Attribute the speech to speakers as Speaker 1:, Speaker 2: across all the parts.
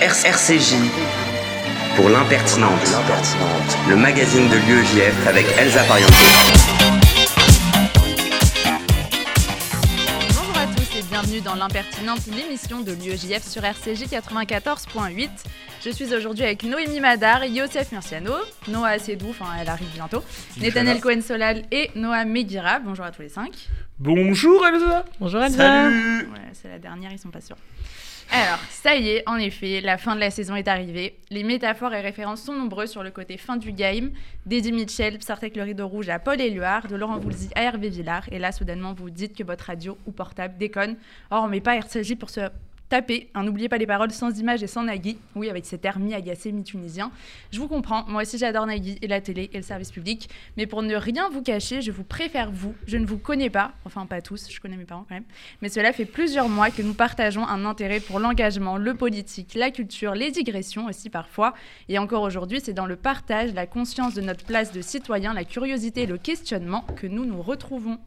Speaker 1: RCJ pour l'impertinente, le magazine de l'UEJF avec Elsa Pariente.
Speaker 2: Bonjour à tous et bienvenue dans l'impertinente, l'émission de l'UEJF sur RCJ 94.8. Je suis aujourd'hui avec Noémie Madar, Youssef Murciano, Noah Assedou, enfin elle arrive bientôt, Nathaniel Cohen-Solal et Noah Meguira. Bonjour à tous les cinq.
Speaker 3: Bonjour Elsa
Speaker 4: Bonjour Elsa
Speaker 3: Salut
Speaker 2: Ouais, c'est la dernière, ils sont pas sûrs. Alors, ça y est, en effet, la fin de la saison est arrivée. Les métaphores et références sont nombreuses sur le côté fin du game. D'Eddie Mitchell, Sartek le rideau rouge à Paul Éluard, de Laurent Voulzy à Hervé Villard. Et là, soudainement, vous dites que votre radio ou portable déconne. Or, on met pas RCJ pour se taper. Hein, N'oubliez pas les paroles sans images et sans Nagui. Oui, avec cet air mi-agacé, mi-tunisien. Je vous comprends. Moi aussi, j'adore Nagui et la télé et le service public. Mais pour ne rien vous cacher, je vous préfère vous. Je ne vous connais pas. Enfin, pas tous. Je connais mes parents quand même. Mais cela fait plusieurs mois que nous partageons un intérêt pour l'engagement, le politique, la culture, les digressions aussi parfois. Et encore aujourd'hui, c'est dans le partage, la conscience de notre place de citoyen, la curiosité et le questionnement que nous nous retrouvons.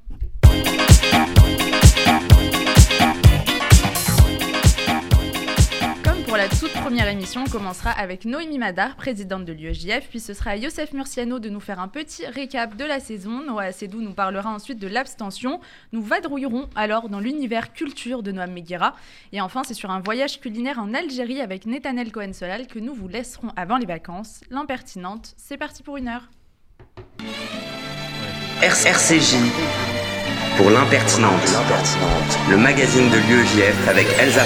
Speaker 2: Pour la toute première émission, on commencera avec Noémie Madar, présidente de l'UEJF, puis ce sera à Youssef Murciano de nous faire un petit récap de la saison. Noah Assedou nous parlera ensuite de l'abstention. Nous vadrouillerons alors dans l'univers culture de Noam Meguira. Et enfin, c'est sur un voyage culinaire en Algérie avec Netanel Cohen-Solal que nous vous laisserons avant les vacances. L'impertinente, c'est parti pour une heure.
Speaker 1: RCJ pour l'impertinente, le magazine de l'UEJF avec Elsa.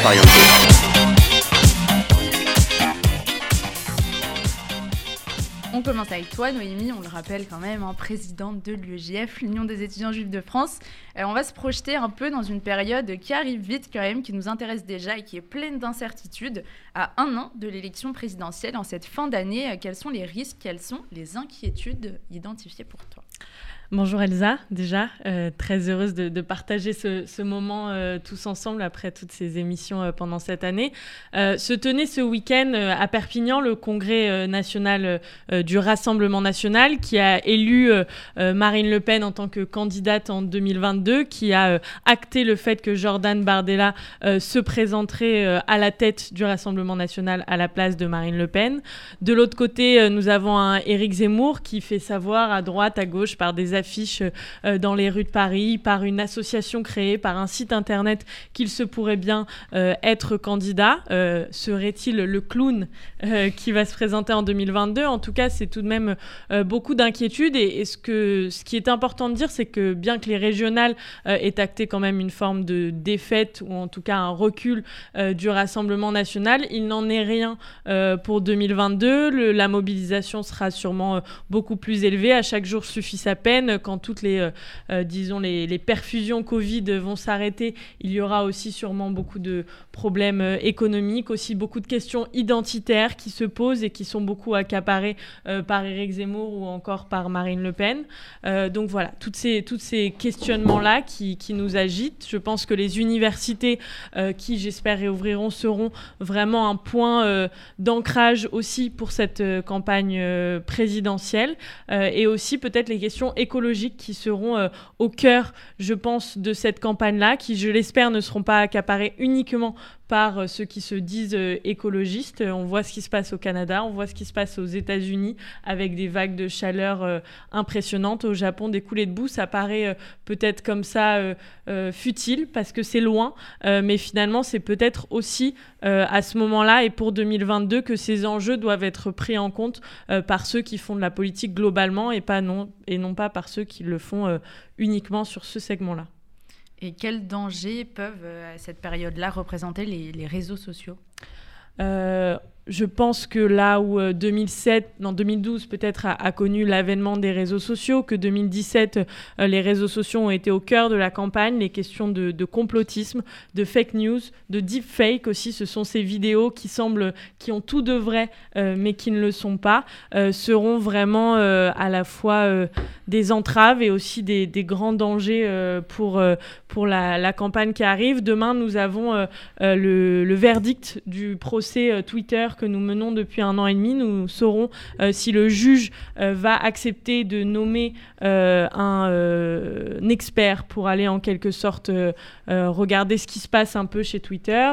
Speaker 2: On commence avec toi, Noémie, on le rappelle quand même, hein, présidente de l'UEJF, l'Union des étudiants juifs de France. Euh, on va se projeter un peu dans une période qui arrive vite quand même, qui nous intéresse déjà et qui est pleine d'incertitudes. À un an de l'élection présidentielle, en cette fin d'année, euh, quels sont les risques, quelles sont les inquiétudes identifiées pour toi?
Speaker 4: Bonjour Elsa, déjà, euh, très heureuse de, partager ce, moment euh, tous ensemble après toutes ces émissions euh, pendant cette année. Se tenait ce week-end à Perpignan le congrès national du Rassemblement national qui a élu Marine Le Pen en tant que candidate en 2022, qui a acté le fait que Jordan Bardella se présenterait à la tête du Rassemblement national à la place de Marine Le Pen. De l'autre côté, nous avons un Éric Zemmour qui fait savoir à droite, à gauche, par des affiches euh, dans les rues de Paris, par une association créée, par un site internet qu'il se pourrait bien euh, être candidat. Euh, Serait-il le clown qui va se présenter en 2022 En tout cas, c'est tout de même beaucoup d'inquiétudes. Et, ce, que, ce qui est important de dire, c'est que bien que les régionales aient acté quand même une forme de défaite ou en tout cas un recul du Rassemblement national, il n'en est rien pour 2022. Le- la mobilisation sera sûrement beaucoup plus élevée. À chaque jour suffit sa peine. Quand toutes les, euh, euh, disons, les, les perfusions Covid vont s'arrêter, il y aura aussi sûrement beaucoup de problèmes euh, économiques, aussi beaucoup de questions identitaires qui se posent et qui sont beaucoup accaparées par Éric Zemmour ou encore par Marine Le Pen. Donc voilà, toutes ces, tous ces questionnements-là qui, qui nous agitent. Je pense que les universités qui, j'espère, réouvriront seront vraiment un point d'ancrage aussi pour cette campagne présidentielle et aussi peut-être les questions qui seront euh, au cœur, je pense, de cette campagne-là, qui, je l'espère, ne seront pas accaparées uniquement par euh, ceux qui se disent euh, écologistes. Euh, On voit ce qui se passe au Canada, on voit ce qui se passe aux États-Unis avec des vagues de chaleur impressionnantes. Au Japon, des coulées de boue, ça paraît peut-être comme ça futile parce que c'est loin, mais finalement, c'est peut-être aussi à ce moment-là et pour 2022 que ces enjeux doivent être pris en compte par ceux qui font de la politique globalement et, pas non, et non pas par ceux qui le font uniquement sur ce segment-là.
Speaker 2: Et quels dangers peuvent, euh, à cette période-là, représenter les, réseaux sociaux?
Speaker 4: Euh, je pense que là où euh, 2007, non 2012 peut-être a, connu l'avènement des réseaux sociaux, que 2017 euh, les réseaux sociaux ont été au cœur de la campagne, les questions de, complotisme, de fake news, de deepfake aussi, ce sont ces vidéos qui semblent, qui ont tout de vrai euh, mais qui ne le sont pas, euh, seront vraiment euh, à la fois euh, des entraves et aussi des, grands dangers euh, pour, euh, pour la, campagne qui arrive. Demain nous avons euh, euh, le, verdict du procès euh, Que nous menons depuis un an et demi. Nous saurons si le juge va accepter de nommer un, expert pour aller en quelque sorte regarder ce qui se passe un peu chez Twitter.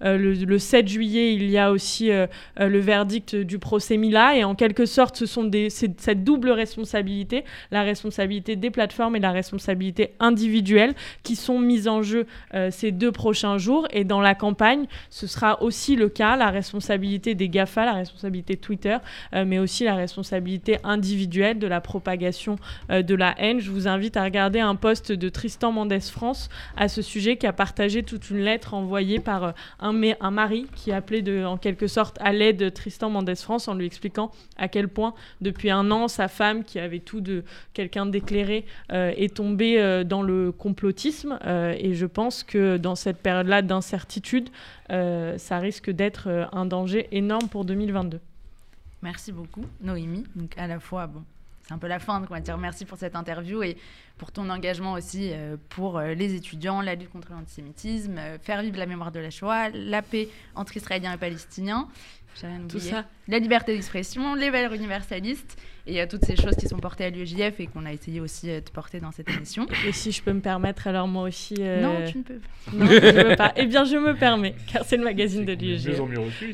Speaker 4: Le, 7 juillet, il y a aussi le verdict du procès Mila et en quelque sorte, ce sont cette double responsabilité, la responsabilité des plateformes et la responsabilité individuelle qui sont mises en jeu ces deux prochains jours. Et dans la campagne, ce sera aussi le cas, la responsabilité des GAFA, la responsabilité Twitter, euh, mais aussi la responsabilité individuelle de la propagation euh, de la haine. Je vous invite à regarder un post de Tristan Mendes France à ce sujet qui a partagé toute une lettre envoyée par euh, un, mari qui appelait en quelque sorte à l'aide Tristan Mendes France en lui expliquant à quel point depuis un an sa femme qui avait tout de quelqu'un d'éclairé est tombée dans le complotisme et je pense que dans cette période-là d'incertitude, ça risque d'être euh, un danger énorme pour 2022.
Speaker 2: Merci beaucoup, Noémie. Donc, à la fois, bon, c'est un peu la fin, donc on va dire merci pour cette interview et pour ton engagement aussi euh, pour les étudiants, la lutte contre l'antisémitisme, faire vivre la mémoire de la Shoah, la paix entre Israéliens et Palestiniens. Tout ça. La liberté d'expression, les valeurs universalistes et il y a toutes ces choses qui sont portées à l'UEJF et qu'on a essayé aussi euh, de porter dans cette émission.
Speaker 4: Et si je peux me permettre, alors moi aussi. Euh,
Speaker 2: non, tu ne peux pas.
Speaker 4: Non, je ne veux pas. Eh bien, je me permets, car c'est le magazine de l'UEJF.
Speaker 3: mieux reçu.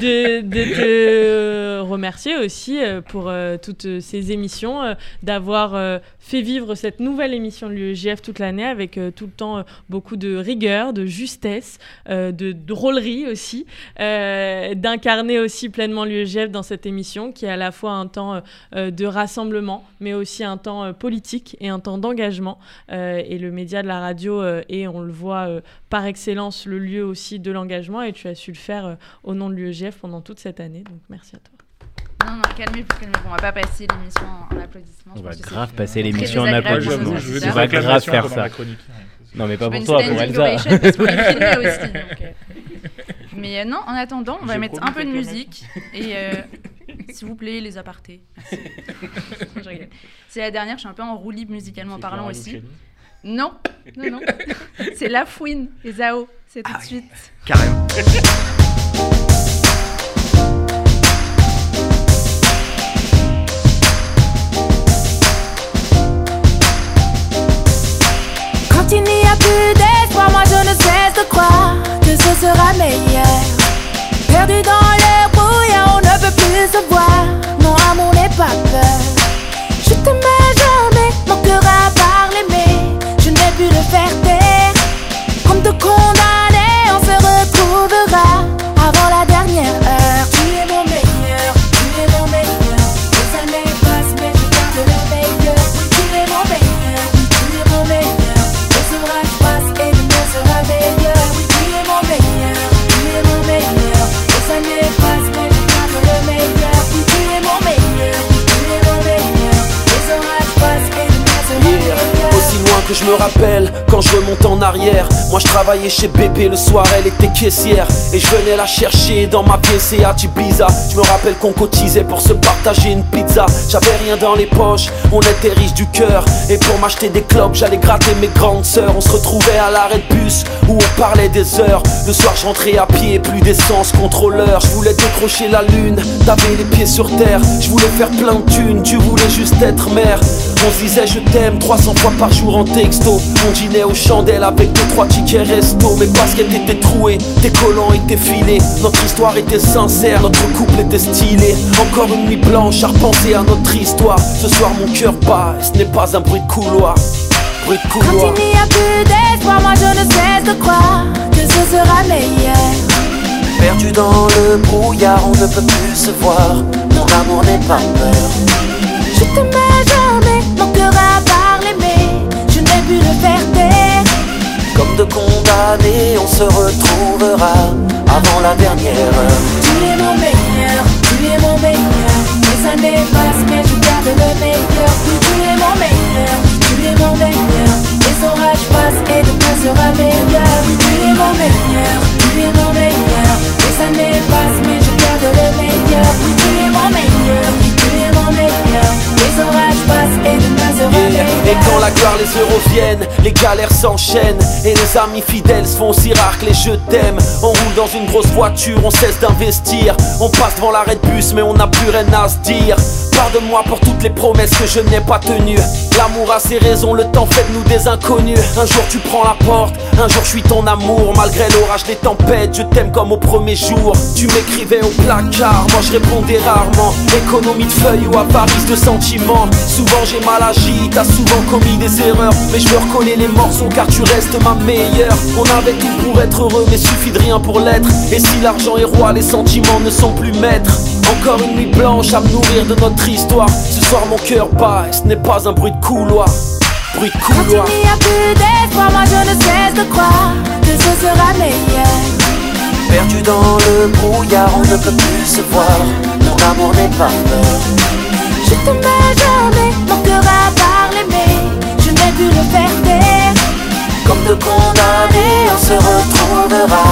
Speaker 4: de, de te remercier aussi euh, pour toutes ces émissions, d'avoir fait vivre cette nouvelle émission de l'UEJF toute l'année avec tout le temps beaucoup de rigueur, de justesse, de drôlerie aussi, d'incarner aussi pleinement l'UEJF dans cette émission qui est à la fois un temps euh, de rassemblement, mais aussi un temps euh, politique et un temps d'engagement. Euh, et le média de la radio est, on le voit par excellence, le lieu aussi de l'engagement. Et tu as su le faire au nom de l'UEGF pendant toute cette année. Donc merci à toi.
Speaker 2: Non, non, calmez-vous, calmez-vous. On va pas passer l'émission en applaudissements.
Speaker 5: On va grave passer l'émission en applaudissements. On va grave faire ça. Non, mais pas pour toi, pour Elsa.
Speaker 2: Mais non, en attendant, on va mettre un peu de musique. Et S'il vous plaît, les apartés. C'est la dernière, je suis un peu en roue libre musicalement parlant aussi. Non, non, non. C'est La Fouine et Zao. C'est tout de ah suite.
Speaker 1: Carrément.
Speaker 6: Quand il n'y a plus d'espoir, moi je ne cesse de croire que ce sera meilleur. Perdu dans le brouillard, on ne peut plus se voir. Non, amour n'est pas peur. Je t'aimais jamais, mon cœur a parlé, mais je n'ai pu le faire je
Speaker 7: me rappelle, quand je remonte en arrière, moi je travaillais chez Bébé le soir, elle était caissière. Et je venais la chercher dans ma PCA Ibiza. Je me rappelle qu'on cotisait pour se partager une pizza. J'avais rien dans les poches, on était riches du cœur. Et pour m'acheter des clopes, j'allais gratter mes grandes sœurs. On se retrouvait à l'arrêt de bus où on parlait des heures. Le soir, je rentrais à pied, plus d'essence, contrôleur. Je voulais décrocher la lune, t'avais les pieds sur terre. Je voulais faire plein de thunes, tu voulais juste être mère. On se disait je t'aime 300 fois par jour en texto. On dînait aux chandelles avec deux trois tickets resto. Mes baskets étaient trouées, tes collants étaient filés. Notre histoire était sincère, notre couple était stylé. Encore une nuit blanche à repenser à notre histoire. Ce soir mon cœur bat, et ce n'est pas un bruit de couloir. Bruit de couloir.
Speaker 6: Quand il n'y a plus d'espoir, moi je ne cesse de croire que ce sera meilleur.
Speaker 7: Perdu dans le brouillard, on ne peut plus se voir. Mon amour n'est pas peur.
Speaker 6: Je pu le faire taire.
Speaker 7: Comme de condamnés, on se retrouvera avant la dernière heure.
Speaker 6: Tu es mon meilleur, tu es mon meilleur. Les années passent, mais je garde le meilleur. Tu es mon meilleur, tu es mon meilleur. Les orages passent et demain sera meilleur. Tu es mon meilleur, les
Speaker 7: euros viennent, les galères s'enchaînent Et les amis fidèles se font aussi rares que les je t'aime On roule dans une grosse voiture, on cesse d'investir On passe devant l'arrêt de bus mais on n'a plus rien à se dire Pardonne-moi pour toutes les promesses que je n'ai pas tenues. L'amour a ses raisons, le temps fait de nous des inconnus. Un jour tu prends la porte, un jour je suis ton amour. Malgré l'orage, les tempêtes, je t'aime comme au premier jour. Tu m'écrivais au placard, moi je répondais rarement. Économie de feuilles ou Paris de sentiments. Souvent j'ai mal agi, t'as souvent commis des erreurs. Mais je me reconnais les morceaux car tu restes ma meilleure. On avait tout pour être heureux mais suffit de rien pour l'être. Et si l'argent est roi, les sentiments ne sont plus maîtres Encore une nuit blanche à me nourrir de notre histoire. Ce soir mon cœur bat et ce n'est pas un bruit de couloir. Bruit de couloir
Speaker 6: Quand il n'y a plus d'espoir, moi je ne cesse de croire Que ce sera meilleur.
Speaker 7: Perdu dans le brouillard, on ne peut plus se voir. Mon amour n'est pas mort.
Speaker 6: Je t'aimais jamais, mon cœur a parlé mais Je n'ai pu le faire taire
Speaker 7: Comme de condamnés, on se retrouvera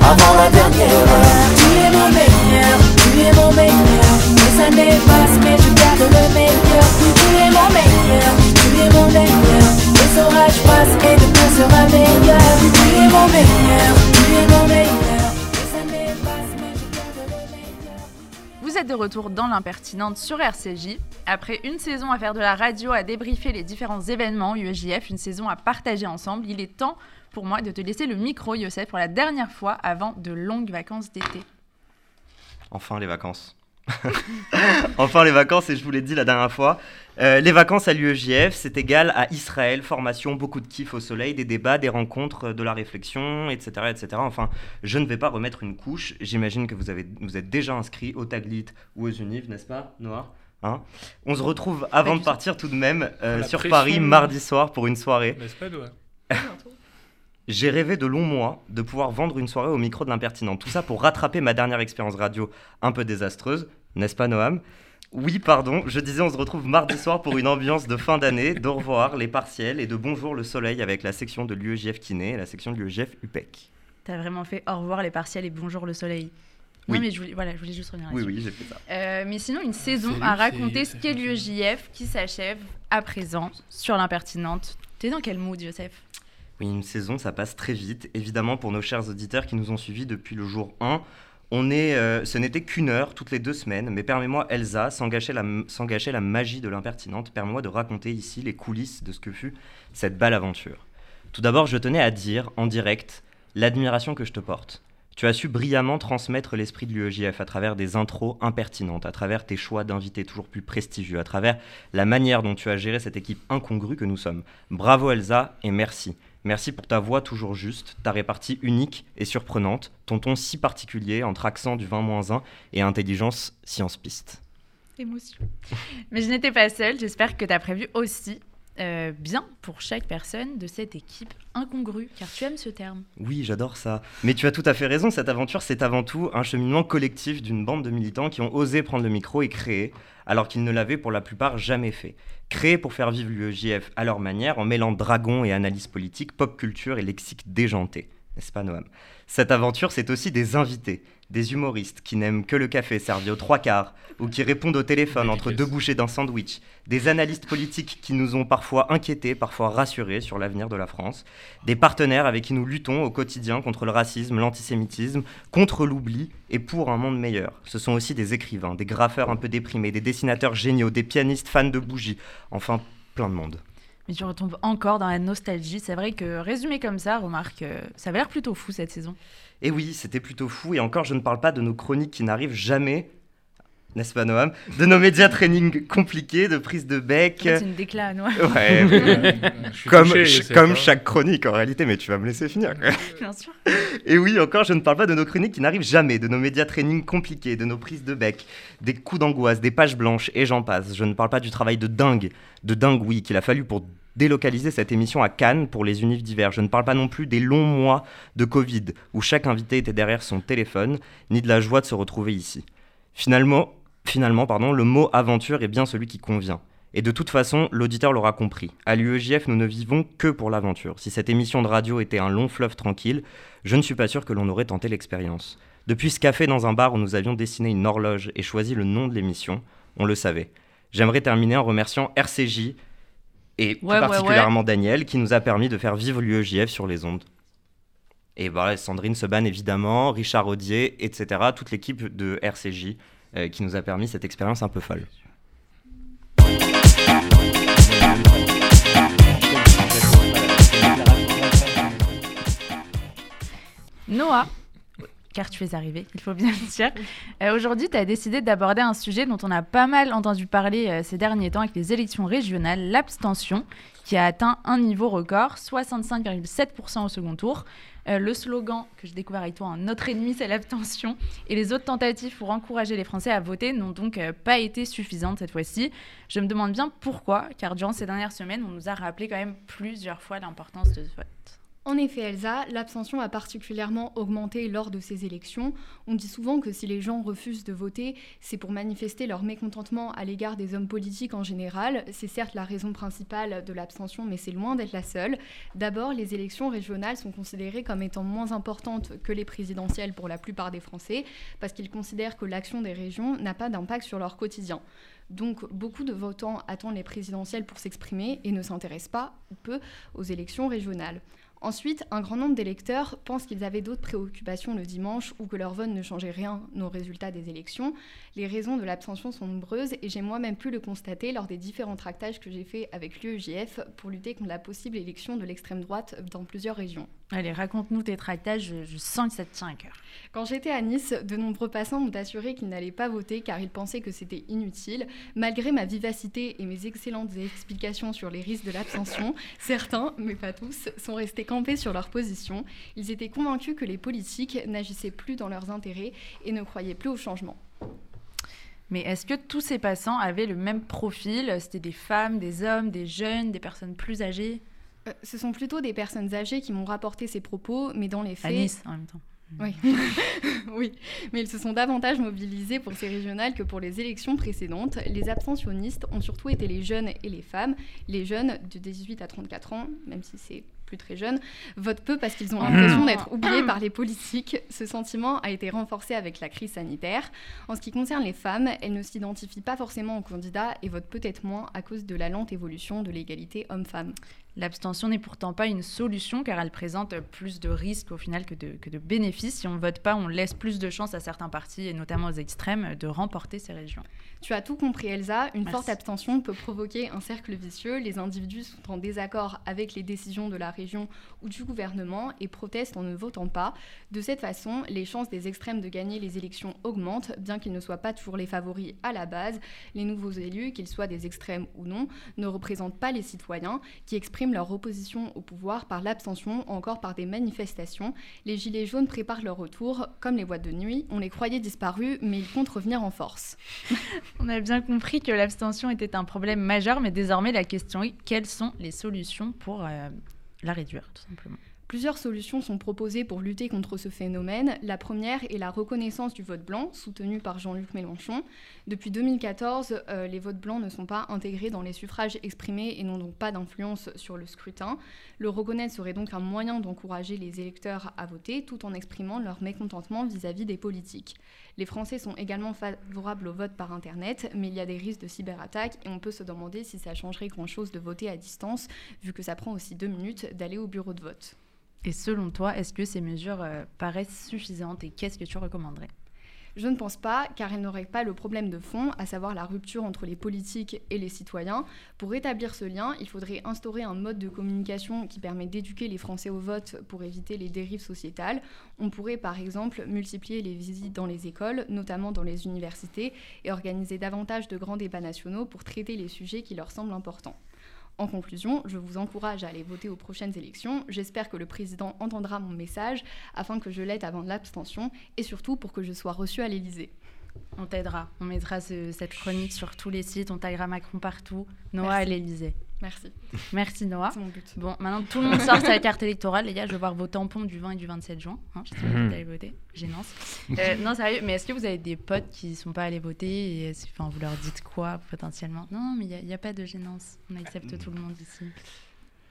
Speaker 7: Avant la dernière heure.
Speaker 6: Tu es mon meilleur, tu es mon meilleur Les années passent mais je garde le meilleur Tu es mon meilleur, tu es mon meilleur Les orages passent et demain sera meilleur Tu es mon meilleur, tu es mon meilleur Les années passent mais je garde le meilleur
Speaker 2: Vous êtes de retour dans l'impertinente sur RCJ. Après une saison à faire de la radio, à débriefer les différents événements UEJF, une saison à partager ensemble, il est temps pour moi de te laisser le micro, Youssef, pour la dernière fois avant de longues vacances d'été.
Speaker 1: Enfin les vacances. enfin les vacances, et je vous l'ai dit la dernière fois, euh, les vacances à l'UEJF, c'est égal à Israël, formation, beaucoup de kiff au soleil, des débats, des rencontres, de la réflexion, etc. etc. Enfin, je ne vais pas remettre une couche, j'imagine que vous, avez, vous êtes déjà inscrit au Taglit ou aux Univ, n'est-ce pas, Noah Hein? On se retrouve avant de partir tout de même euh,
Speaker 3: La
Speaker 1: sur. Paris mardi soir pour une soirée. J'ai rêvé de longs mois de pouvoir vendre une soirée au micro de l'impertinent. Tout ça pour rattraper ma dernière expérience radio un peu désastreuse, n'est-ce pas Noam? Oui, pardon, je disais on se retrouve mardi soir pour une ambiance de fin d'année, d'au revoir, les partiels et de bonjour le soleil avec la section de l'UEJF Kiné et la section de l'UEJF UPEC.
Speaker 2: T'as vraiment fait au revoir les partiels et bonjour le soleil.
Speaker 1: Oui.
Speaker 2: Non mais je voulais, voilà, je voulais juste revenir
Speaker 1: Oui,
Speaker 2: là-dessus.
Speaker 1: oui, j'ai fait ça.
Speaker 2: Euh, mais sinon, une saison à raconter ce qu'est l'UEJF qui s'achève à présent sur l'impertinente. T'es dans quel mood, Youssef?
Speaker 1: Oui, une saison, ça passe très vite. Évidemment, pour nos chers auditeurs qui nous ont suivis depuis le jour 1, on est, euh, ce n'était qu'une heure toutes les deux semaines. Mais permets-moi, Elsa, sans gâcher la, sans la magie de l'impertinente, permets-moi de raconter ici les coulisses de ce que fut cette belle aventure. Tout d'abord, je tenais à dire, en direct, l'admiration que je te porte. Tu as su brillamment transmettre l'esprit de l'UEJF à travers des intros impertinentes, à travers tes choix d'invités toujours plus prestigieux, à travers la manière dont tu as géré cette équipe incongrue que nous sommes. Bravo Elsa et merci. Merci pour ta voix toujours juste, ta répartie unique et surprenante, ton ton si particulier entre accent du 20-1 et intelligence science-piste.
Speaker 2: Émotion. Mais je n'étais pas seule, j'espère que tu as prévu aussi euh, bien pour chaque personne de cette équipe incongrue, car tu aimes ce terme.
Speaker 1: Oui, j'adore ça. Mais tu as tout à fait raison, cette aventure, c'est avant tout un cheminement collectif d'une bande de militants qui ont osé prendre le micro et créer, alors qu'ils ne l'avaient pour la plupart jamais fait. Créer pour faire vivre l'UEJF à leur manière, en mêlant dragon et analyse politique, pop culture et lexique déjanté. N'est-ce pas, Noam? Cette aventure, c'est aussi des invités, des humoristes qui n'aiment que le café servi aux trois quarts, ou qui répondent au téléphone entre deux bouchées d'un sandwich, des analystes politiques qui nous ont parfois inquiétés, parfois rassurés sur l'avenir de la France, des partenaires avec qui nous luttons au quotidien contre le racisme, l'antisémitisme, contre l'oubli et pour un monde meilleur. Ce sont aussi des écrivains, des graffeurs un peu déprimés, des dessinateurs géniaux, des pianistes fans de bougies, enfin plein de monde.
Speaker 2: Mais tu retombes encore dans la nostalgie. C'est vrai que résumé comme ça, remarque, euh, ça avait l'air plutôt fou cette saison.
Speaker 1: Et oui, c'était plutôt fou, et encore je ne parle pas de nos chroniques qui n'arrivent jamais, n'est-ce pas Noam De nos médias training compliqués, de prise de bec.
Speaker 2: C'est une déclat, ouais.
Speaker 1: Ouais, mais-
Speaker 3: Je suis
Speaker 1: comme,
Speaker 3: touché,
Speaker 1: chaque chronique en réalité, mais tu vas me laisser finir.
Speaker 2: bien sûr.
Speaker 1: Et oui, encore, je ne parle pas de nos chroniques qui n'arrivent jamais, de nos médias training compliqués, de nos prises de bec, des coups d'angoisse, des pages blanches, et j'en passe. Je ne parle pas du travail de dingue, de dingue, oui, qu'il a fallu pour délocaliser cette émission à Cannes pour les univers d'hiver. Je ne parle pas non plus des longs mois de Covid, où chaque invité était derrière son téléphone, ni de la joie de se retrouver ici. Finalement, finalement pardon, le mot aventure est bien celui qui convient. Et de toute façon, l'auditeur l'aura compris. À l'UEJF, nous ne vivons que pour l'aventure. Si cette émission de radio était un long fleuve tranquille, je ne suis pas sûr que l'on aurait tenté l'expérience. Depuis ce café dans un bar où nous avions dessiné une horloge et choisi le nom de l'émission, on le savait. J'aimerais terminer en remerciant RCJ Et plus particulièrement Daniel, qui nous a permis de faire vivre l'UEJF sur les ondes. Et voilà, Sandrine Seban évidemment, Richard Audier, etc. Toute l'équipe de RCJ qui nous a permis cette expérience un peu folle.
Speaker 2: Noah, car tu es arrivé, il faut bien le dire. Euh, aujourd'hui, tu as décidé d'aborder un sujet dont on a pas mal entendu parler euh, ces derniers temps avec les élections régionales, l'abstention, qui a atteint un niveau record, 65,7% au second tour. Euh, le slogan que je découvre avec toi, notre ennemi, c'est l'abstention. Et les autres tentatives pour encourager les Français à voter n'ont donc pas été suffisantes cette fois-ci. Je me demande bien pourquoi, car durant ces dernières semaines, on nous a rappelé quand même plusieurs fois l'importance de ce vote.
Speaker 3: En effet, Elsa, l'abstention a particulièrement augmenté lors de ces élections. On dit souvent que si les gens refusent de voter, c'est pour manifester leur mécontentement à l'égard des hommes politiques en général. C'est certes la raison principale de l'abstention, mais c'est loin d'être la seule. D'abord, les élections régionales sont considérées comme étant moins importantes que les présidentielles pour la plupart des Français, parce qu'ils considèrent que l'action des régions n'a pas d'impact sur leur quotidien. Donc beaucoup de votants attendent les présidentielles pour s'exprimer et ne s'intéressent pas ou peu aux élections régionales. Ensuite, un grand nombre d'électeurs pensent qu'ils avaient d'autres préoccupations le dimanche ou que leur vote ne changeait rien aux résultats des élections. Les raisons de l'abstention sont nombreuses et j'ai moi-même pu le constater lors des différents tractages que j'ai faits avec l'UEJF pour lutter contre la possible élection de l'extrême droite dans plusieurs régions.
Speaker 2: Allez, raconte-nous tes tractages, je, sens que ça te tient à cœur.
Speaker 3: Quand j'étais à Nice, de nombreux passants m'ont assuré qu'ils n'allaient pas voter car ils pensaient que c'était inutile. Malgré ma vivacité et mes excellentes explications sur les risques de l'abstention, certains, mais pas tous, sont restés campés sur leur position. Ils étaient convaincus que les politiques n'agissaient plus dans leurs intérêts et ne croyaient plus au changement.
Speaker 2: Mais est-ce que tous ces passants avaient le même profil? C'était des femmes, des hommes, des jeunes, des personnes plus âgées?
Speaker 3: Euh, ce sont plutôt des personnes âgées qui m'ont rapporté ces propos, mais dans les faits... À
Speaker 2: Nice, en même temps.
Speaker 3: Oui. oui, mais ils se sont davantage mobilisés pour ces régionales que pour les élections précédentes. Les abstentionnistes ont surtout été les jeunes et les femmes. Les jeunes de 18 à 34 ans, même si c'est plus très jeunes, votent peu parce qu'ils ont ah. l'impression d'être oubliés par les politiques. Ce sentiment a été renforcé avec la crise sanitaire. En ce qui concerne les femmes, elles ne s'identifient pas forcément aux candidats et votent peut-être moins à cause de la lente évolution de l'égalité homme-femme.
Speaker 2: L'abstention n'est pourtant pas une solution car elle présente plus de risques au final que de, que de bénéfices. Si on ne vote pas, on laisse plus de chances à certains partis, et notamment aux extrêmes, de remporter ces régions.
Speaker 3: Tu as tout compris Elsa, une forte abstention peut provoquer un cercle vicieux. Les individus sont en désaccord avec les décisions de la région ou du gouvernement et protestent en ne votant pas. De cette façon, les chances des extrêmes de gagner les élections augmentent, bien qu'ils ne soient pas toujours les favoris à la base. Les nouveaux élus, qu'ils soient des extrêmes ou non, ne représentent pas les citoyens qui expriment leur opposition au pouvoir par l'abstention ou encore par des manifestations. Les Gilets jaunes préparent leur retour. Comme les boîtes de nuit, on les croyait disparus, mais ils comptent revenir en force.
Speaker 2: on a bien compris que l'abstention était un problème majeur, mais désormais la question est quelles sont les solutions pour euh, la réduire, tout simplement?
Speaker 3: Plusieurs solutions sont proposées pour lutter contre ce phénomène. La première est la reconnaissance du vote blanc, soutenu par Jean-Luc Mélenchon. Depuis 2014, euh, les votes blancs ne sont pas intégrés dans les suffrages exprimés et n'ont donc pas d'influence sur le scrutin. Le reconnaître serait donc un moyen d'encourager les électeurs à voter tout en exprimant leur mécontentement vis-à-vis des politiques. Les Français sont également favorables au vote par Internet, mais il y a des risques de cyberattaque et on peut se demander si ça changerait grand-chose de voter à distance, vu que ça prend aussi deux minutes d'aller au bureau de vote.
Speaker 2: Et selon toi, est-ce que ces mesures euh, paraissent suffisantes et qu'est-ce que tu recommanderais?
Speaker 3: Je ne pense pas, car elles n'auraient pas le problème de fond, à savoir la rupture entre les politiques et les citoyens. Pour rétablir ce lien, il faudrait instaurer un mode de communication qui permet d'éduquer les Français au vote pour éviter les dérives sociétales. On pourrait par exemple multiplier les visites dans les écoles, notamment dans les universités, et organiser davantage de grands débats nationaux pour traiter les sujets qui leur semblent importants. En conclusion, je vous encourage à aller voter aux prochaines élections. J'espère que le président entendra mon message afin que je l'aide avant l'abstention et surtout pour que je sois reçue à l'Élysée.
Speaker 2: On t'aidera. On mettra cette chronique sur tous les sites. On taillera Macron partout. Noah à l'Élysée.
Speaker 3: Merci.
Speaker 2: Merci Noah.
Speaker 3: C'est mon but.
Speaker 2: Bon, maintenant tout le monde sort sa carte électorale, les gars. Je veux voir vos tampons du 20 et du 27 juin. Hein, je sais pas vous allez voter. Gênance. Euh, non, sérieux, mais est-ce que vous avez des potes qui ne sont pas allés voter et enfin, vous leur dites quoi potentiellement? Non, mais il n'y a, pas de gênance. On accepte tout le monde ici.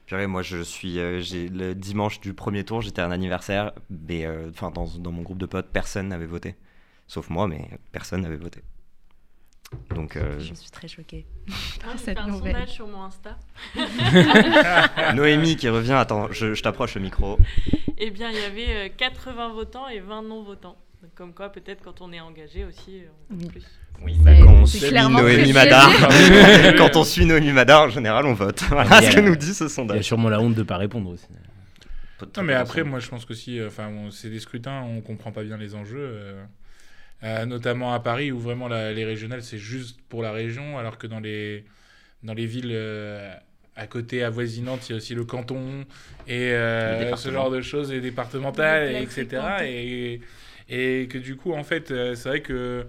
Speaker 1: Purée, moi je suis euh, j'ai le dimanche du premier tour, j'étais à un anniversaire, mais euh, dans mon groupe de potes, personne n'avait voté. Sauf moi, mais personne n'avait voté. Donc,
Speaker 2: Je suis très choquée.
Speaker 4: Ah, cette un sondage sur mon Insta.
Speaker 1: Noémie qui revient. Attends, je, je t'approche le micro.
Speaker 4: Eh bien, il y avait 80 votants et 20 non-votants. Comme quoi, peut-être quand on est engagé aussi, on
Speaker 1: oui.
Speaker 4: plus.
Speaker 1: Oui, bah, quand on suit Noémie Madar, quand on suit Noémie Madar, en général, on vote. Voilà ce que nous dit ce sondage.
Speaker 5: Il y a sûrement la honte de ne pas répondre aussi.
Speaker 8: Non, mais après, moi, je pense qu'aussi, euh, enfin, c'est des scrutins, on comprend pas bien les enjeux. Euh, euh, notamment à Paris, où vraiment les régionales, c'est juste pour la région, alors que dans les, dans les villes à côté avoisinantes, il y a aussi le canton et ce genre de choses, et départementales, etc. Et, et que du coup, en fait, c'est vrai que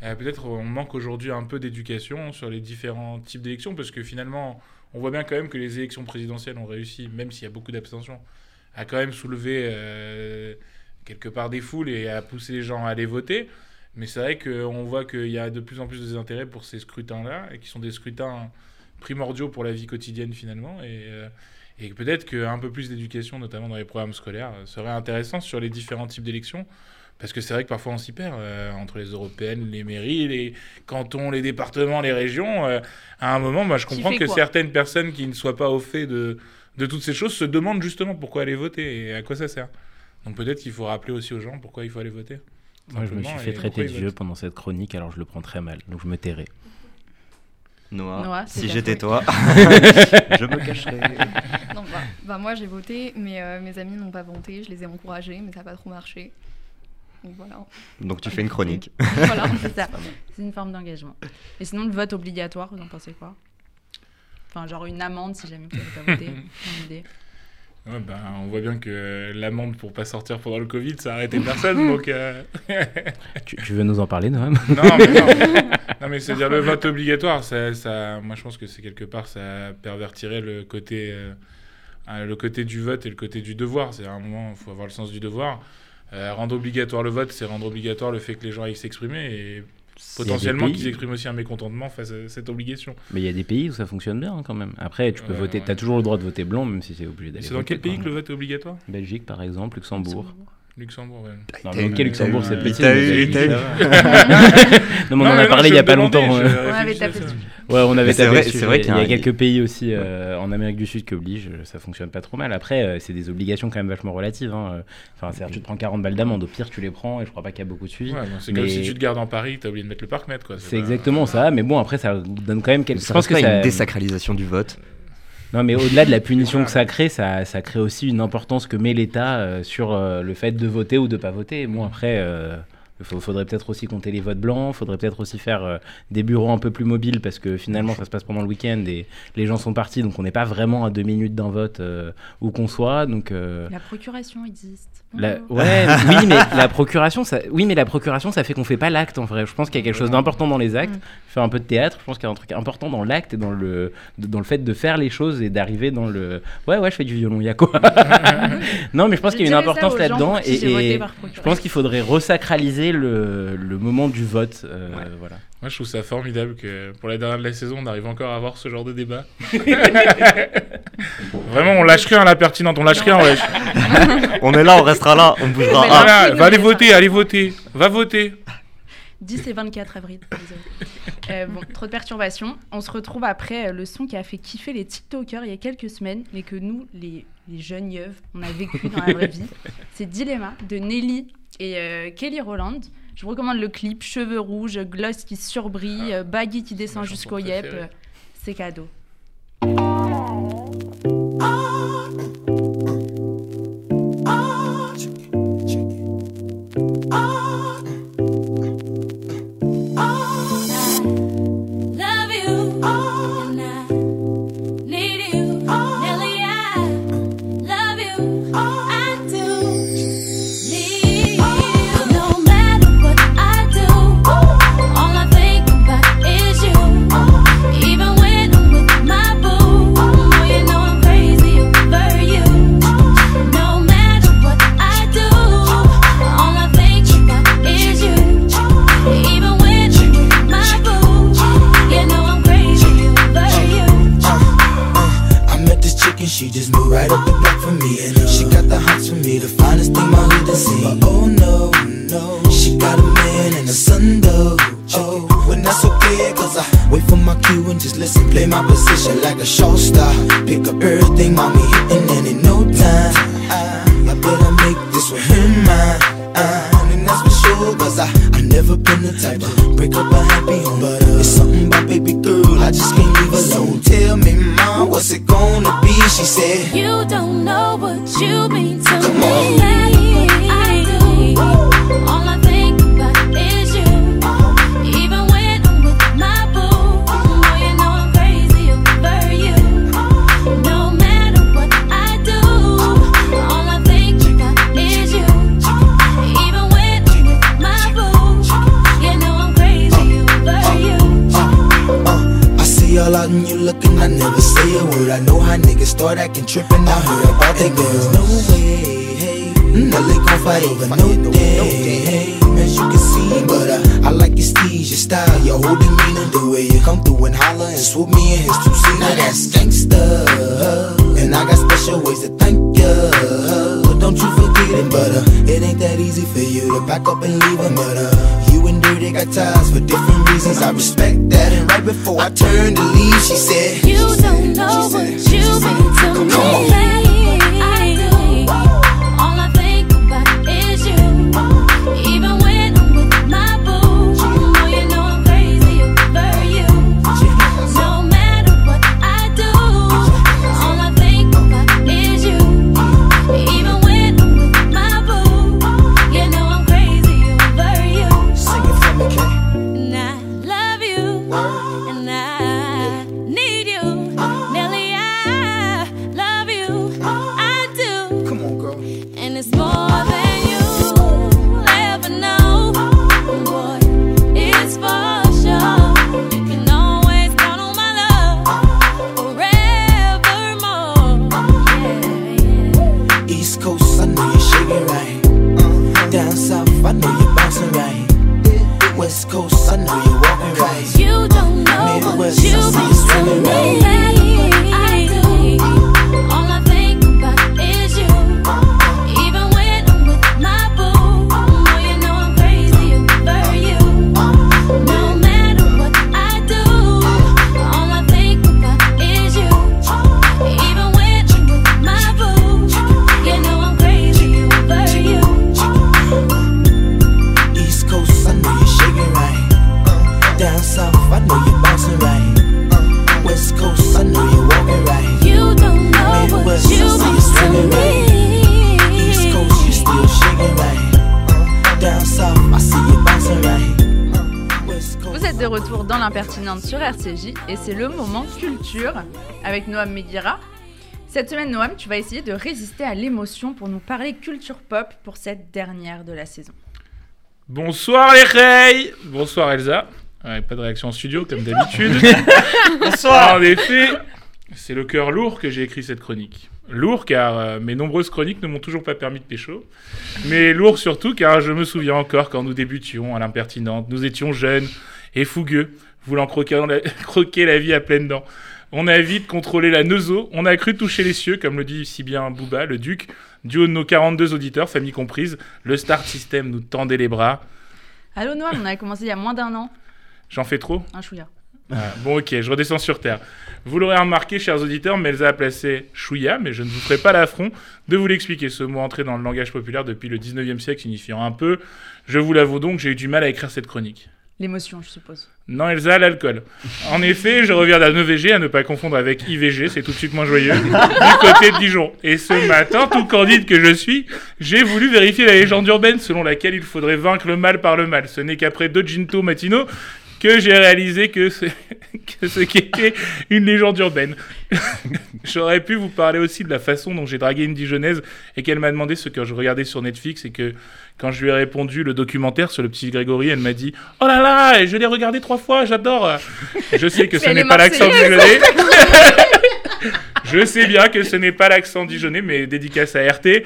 Speaker 8: peut-être on manque aujourd'hui un peu d'éducation sur les différents types d'élections, parce que finalement, on voit bien quand même que les élections présidentielles ont réussi, même s'il y a beaucoup d'abstention, à quand même soulever euh, quelque part des foules et à pousser les gens à aller voter. Mais c'est vrai qu'on voit qu'il y a de plus en plus de désintérêt pour ces scrutins-là, et qui sont des scrutins primordiaux pour la vie quotidienne finalement. Et, euh, et peut-être qu'un peu plus d'éducation, notamment dans les programmes scolaires, serait intéressant sur les différents types d'élections. Parce que c'est vrai que parfois on s'y perd euh, entre les européennes, les mairies, les cantons, les départements, les régions. à un moment, moi, je comprends que certaines personnes qui ne soient pas au fait de, de toutes ces choses se demandent justement pourquoi aller voter et à quoi ça sert. Donc peut-être qu'il faut rappeler aussi aux gens pourquoi il faut aller voter.
Speaker 5: Moi, je me suis fait traiter de vieux pendant cette chronique, alors je le prends très mal, donc je me tairai.
Speaker 1: Noah, si j'étais toi, je me cacherais.
Speaker 3: Non, bah, bah, moi j'ai voté, mais euh, mes amis n'ont pas voté, je les ai encouragés, mais ça n'a pas trop marché. Donc voilà.
Speaker 1: Donc tu fais une chronique.
Speaker 2: voilà, c'est ça. C'est une forme d'engagement. Et sinon, le vote obligatoire, vous en pensez quoi? Enfin, genre une amende si jamais vous n'avez pas voté. Une idée.
Speaker 8: Ouais, ben, on voit bien que l'amende pour pas sortir pendant le Covid, ça a arrêté personne. donc, euh,
Speaker 5: tu, veux nous en parler, Noam?
Speaker 8: Non, mais non. non mais c'est-à-dire le vote obligatoire, ça, ça, moi je pense que c'est quelque part, ça pervertirait le côté, euh, le côté du vote et le côté du devoir. C'est à un moment, il faut avoir le sens du devoir. Euh, rendre obligatoire le vote, c'est rendre obligatoire le fait que les gens aillent s'exprimer et potentiellement qu'ils expriment aussi un mécontentement face à cette obligation.
Speaker 5: Mais il y a des pays où ça fonctionne bien hein, quand même. Après, tu peux voter, tu as toujours le droit de voter blanc, même si c'est obligé d'aller.
Speaker 8: C'est dans quel pays que le vote est obligatoire?
Speaker 5: Belgique par exemple, Luxembourg.
Speaker 8: Luxembourg, ouais.
Speaker 5: Non, mais ok, Luxembourg, c'est petit. Non, mais on en a parlé il n'y a pas longtemps.
Speaker 2: On avait tapé
Speaker 5: Ouais, on avait tapé C'est vrai qu'il y a quelques pays aussi euh, en Amérique du Sud qui obligent, ça fonctionne pas trop mal. Après, euh, c'est des obligations quand même vachement relatives. Hein. Enfin, c'est-à-dire, tu te prends 40 balles d'amende, au pire, tu les prends, et je crois pas qu'il y a beaucoup de suivi.
Speaker 8: c'est comme si tu te gardes en Paris, tu as oublié de mettre le parc-mètre, quoi.
Speaker 5: C'est exactement ça, mais bon, après, ça donne quand même quelque
Speaker 1: chose. Je pense que c'est une désacralisation du vote.
Speaker 5: Non, mais au-delà de la punition que ça crée, ça, ça crée aussi une importance que met l'État euh, sur euh, le fait de voter ou de pas voter. Bon, après, euh, il faudrait peut-être aussi compter les votes blancs, il faudrait peut-être aussi faire euh, des bureaux un peu plus mobiles parce que finalement ça se passe pendant le week-end et les gens sont partis donc on n'est pas vraiment à deux minutes d'un vote euh, où qu'on soit. Donc,
Speaker 2: euh, La procuration existe.
Speaker 5: Ouais, oui, mais la procuration, ça, oui, mais la procuration, ça fait qu'on fait pas l'acte en vrai. Je pense qu'il y a quelque chose d'important dans les actes. Mm. Faire un peu de théâtre, je pense qu'il y a un truc important dans l'acte et dans le, dans le fait de faire les choses et d'arriver dans le. Ouais, ouais, je fais du violon, il y a quoi? Non, mais je pense qu'il y a une importance là-dedans et, et je pense qu'il faudrait resacraliser le, le moment du vote. Euh, voilà.
Speaker 8: Moi, je trouve ça formidable que pour la dernière de la saison, on arrive encore à avoir ce genre de débat. Vraiment, on lâche rien à la pertinente, on lâche rien, wesh.
Speaker 1: on est là, on restera là, on bougera.
Speaker 8: Ah, va aller voter, allez voter, va voter.
Speaker 2: 10 et 24 avril. Euh, bon, trop de perturbations. On se retrouve après euh, le son qui a fait kiffer les TikTokers il y a quelques semaines, mais que nous, les, les jeunes yeux, on a vécu dans la vraie vie. C'est Dilemma de Nelly et euh, Kelly Roland. Je vous recommande le clip cheveux rouges, gloss qui surbrille, ah. baggy qui descend jusqu'au yep. C'est cadeau. Oh. The my hood. But oh no, no, she got a man and a son though. Oh, when that's okay.
Speaker 9: cause I wait for my cue and just listen. Play my position like a show star. Pick up everything, mommy hitting, and in no time, I, I better make this one him mine. That's for sure, cause I, I never been the type to break up a happy home. But uh, it's something about baby girl, I just can't leave alone. Tell me, mom, what's it gonna be? She said,
Speaker 10: You don't know what you mean to
Speaker 9: Come
Speaker 10: me.
Speaker 9: on.
Speaker 10: I
Speaker 9: never say a word. I know how niggas start acting trippin'. I heard about that girls. No way, hey. Now they gon' fight over no day, hey. As you can see, but uh, I like your steez, your style, your whole demeanor, the way you come through and holler and swoop me in his two seat. Now that's gangsta, and I got special ways to thank ya. But Don't you forget it, but uh, it ain't that easy for you to back up and leave him. But uh, you and Dirty got ties for different reasons. I respect that. And before I turned to leave, she said,
Speaker 10: You don't know what you mean to me.
Speaker 2: Sur RCJ et c'est le moment culture avec Noam Meguira. Cette semaine, Noam, tu vas essayer de résister à l'émotion pour nous parler culture pop pour cette dernière de la saison.
Speaker 8: Bonsoir les Ray Bonsoir Elsa. Ouais, pas de réaction en studio comme d'habitude. Bonsoir En effet, c'est le cœur lourd que j'ai écrit cette chronique. Lourd car euh, mes nombreuses chroniques ne m'ont toujours pas permis de pécho. Mais lourd surtout car je me souviens encore quand nous débutions à l'impertinente. Nous étions jeunes et fougueux, voulant croquer, dans la... croquer la vie à pleines dents. On a vite contrôlé la neuzo, on a cru toucher les cieux, comme le dit si bien Booba, le duc. Du haut de nos 42 auditeurs, famille comprise, le start system nous tendait les bras.
Speaker 2: Allô Noam, on avait commencé il y a moins d'un an.
Speaker 8: J'en fais trop?
Speaker 2: Un chouïa.
Speaker 8: Ah, Bon, ok, je redescends sur Terre. Vous l'aurez remarqué, chers auditeurs, Melza a placé chouïa, mais je ne vous ferai pas l'affront de vous l'expliquer. Ce mot entré dans le langage populaire depuis le 19e siècle signifiant un peu. Je vous l'avoue donc, j'ai eu du mal à écrire cette chronique.
Speaker 2: L'émotion, je suppose.
Speaker 8: Non, Elsa, l'alcool. En effet, je reviens d'un EVG à ne pas confondre avec IVG, c'est tout de suite moins joyeux, du côté de Dijon. Et ce matin, tout candide que je suis, j'ai voulu vérifier la légende urbaine selon laquelle il faudrait vaincre le mal par le mal. Ce n'est qu'après deux ginto matinaux que j'ai réalisé que ce, que ce qu'était une légende urbaine. J'aurais pu vous parler aussi de la façon dont j'ai dragué une Dijonnaise et qu'elle m'a demandé ce que je regardais sur Netflix et que quand je lui ai répondu le documentaire sur le petit Grégory, elle m'a dit Oh là là, je l'ai regardé trois fois, j'adore. Je sais que ce n'est
Speaker 2: est
Speaker 8: pas l'accent dijonnais. je sais bien que ce n'est pas l'accent dijonnais, mais dédicace à RT.